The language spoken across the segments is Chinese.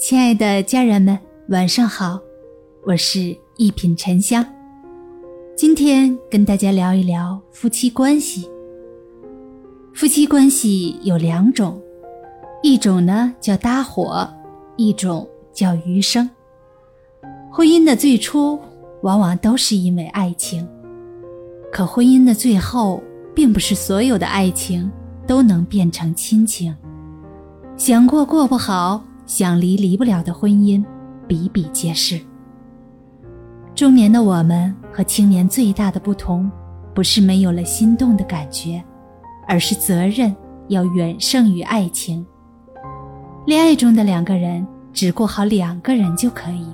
亲爱的家人们，晚上好，我是一品沉香。今天跟大家聊一聊夫妻关系。夫妻关系有两种，一种呢叫搭伙，一种叫余生。婚姻的最初往往都是因为爱情，可婚姻的最后，并不是所有的爱情都能变成亲情。想过过不好。想离离不了的婚姻，比比皆是。中年的我们和青年最大的不同，不是没有了心动的感觉，而是责任要远胜于爱情。恋爱中的两个人只顾好两个人就可以，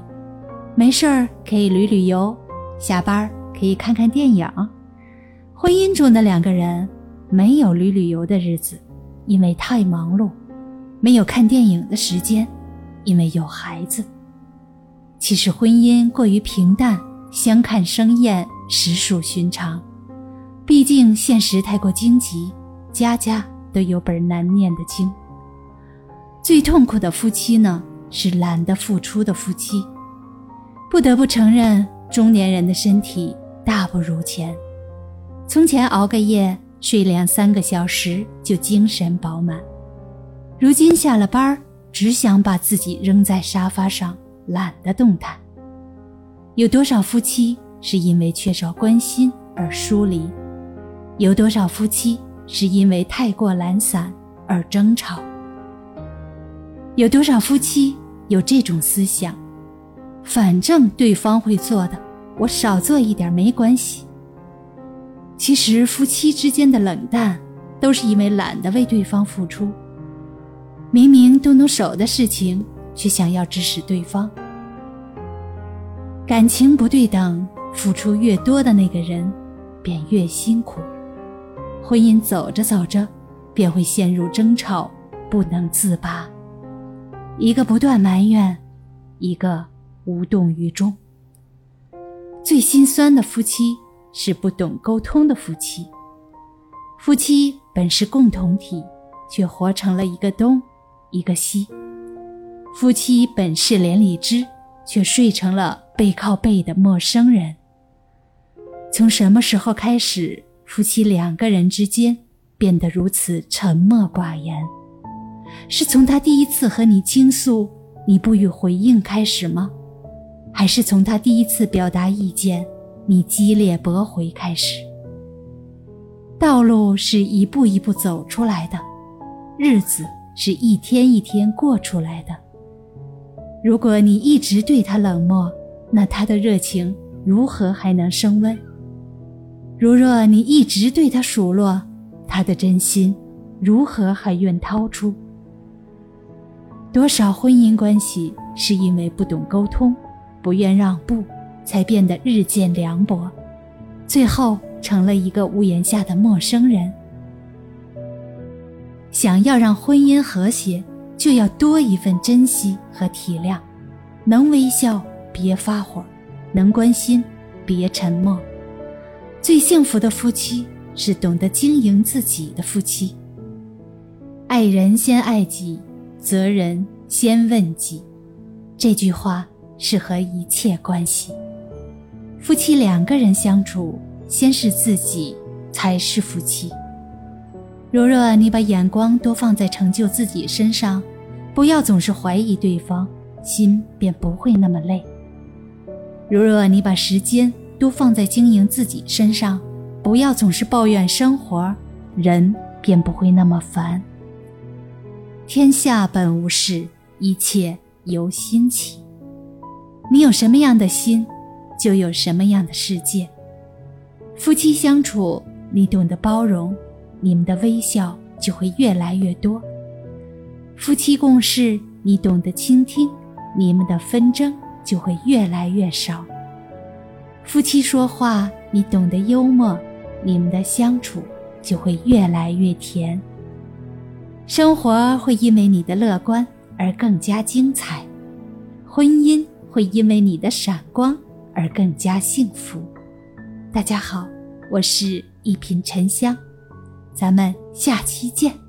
没事儿可以旅旅游，下班可以看看电影。婚姻中的两个人没有旅旅游的日子，因为太忙碌。没有看电影的时间，因为有孩子。其实婚姻过于平淡，相看生厌，实属寻常。毕竟现实太过荆棘，家家都有本难念的经。最痛苦的夫妻呢，是懒得付出的夫妻。不得不承认，中年人的身体大不如前。从前熬个夜，睡两三个小时就精神饱满。如今下了班只想把自己扔在沙发上，懒得动弹。有多少夫妻是因为缺少关心而疏离？有多少夫妻是因为太过懒散而争吵？有多少夫妻有这种思想：反正对方会做的，我少做一点没关系。其实夫妻之间的冷淡，都是因为懒得为对方付出。明明动动手的事情，却想要指使对方。感情不对等，付出越多的那个人，便越辛苦。婚姻走着走着，便会陷入争吵，不能自拔。一个不断埋怨，一个无动于衷。最心酸的夫妻是不懂沟通的夫妻。夫妻本是共同体，却活成了一个东。一个西，夫妻本是连理枝，却睡成了背靠背的陌生人。从什么时候开始，夫妻两个人之间变得如此沉默寡言？是从他第一次和你倾诉，你不予回应开始吗？还是从他第一次表达意见，你激烈驳回开始？道路是一步一步走出来的，日子。是一天一天过出来的。如果你一直对他冷漠，那他的热情如何还能升温？如若你一直对他数落，他的真心如何还愿掏出？多少婚姻关系是因为不懂沟通，不愿让步，才变得日渐凉薄，最后成了一个屋檐下的陌生人。想要让婚姻和谐，就要多一份珍惜和体谅。能微笑别发火，能关心别沉默。最幸福的夫妻是懂得经营自己的夫妻。爱人先爱己，责人先问己。这句话适合一切关系。夫妻两个人相处，先是自己，才是夫妻。如若你把眼光多放在成就自己身上，不要总是怀疑对方，心便不会那么累。如若你把时间多放在经营自己身上，不要总是抱怨生活，人便不会那么烦。天下本无事，一切由心起。你有什么样的心，就有什么样的世界。夫妻相处，你懂得包容。你们的微笑就会越来越多，夫妻共事，你懂得倾听，你们的纷争就会越来越少。夫妻说话，你懂得幽默，你们的相处就会越来越甜。生活会因为你的乐观而更加精彩，婚姻会因为你的闪光而更加幸福。大家好，我是一品沉香。咱们下期见。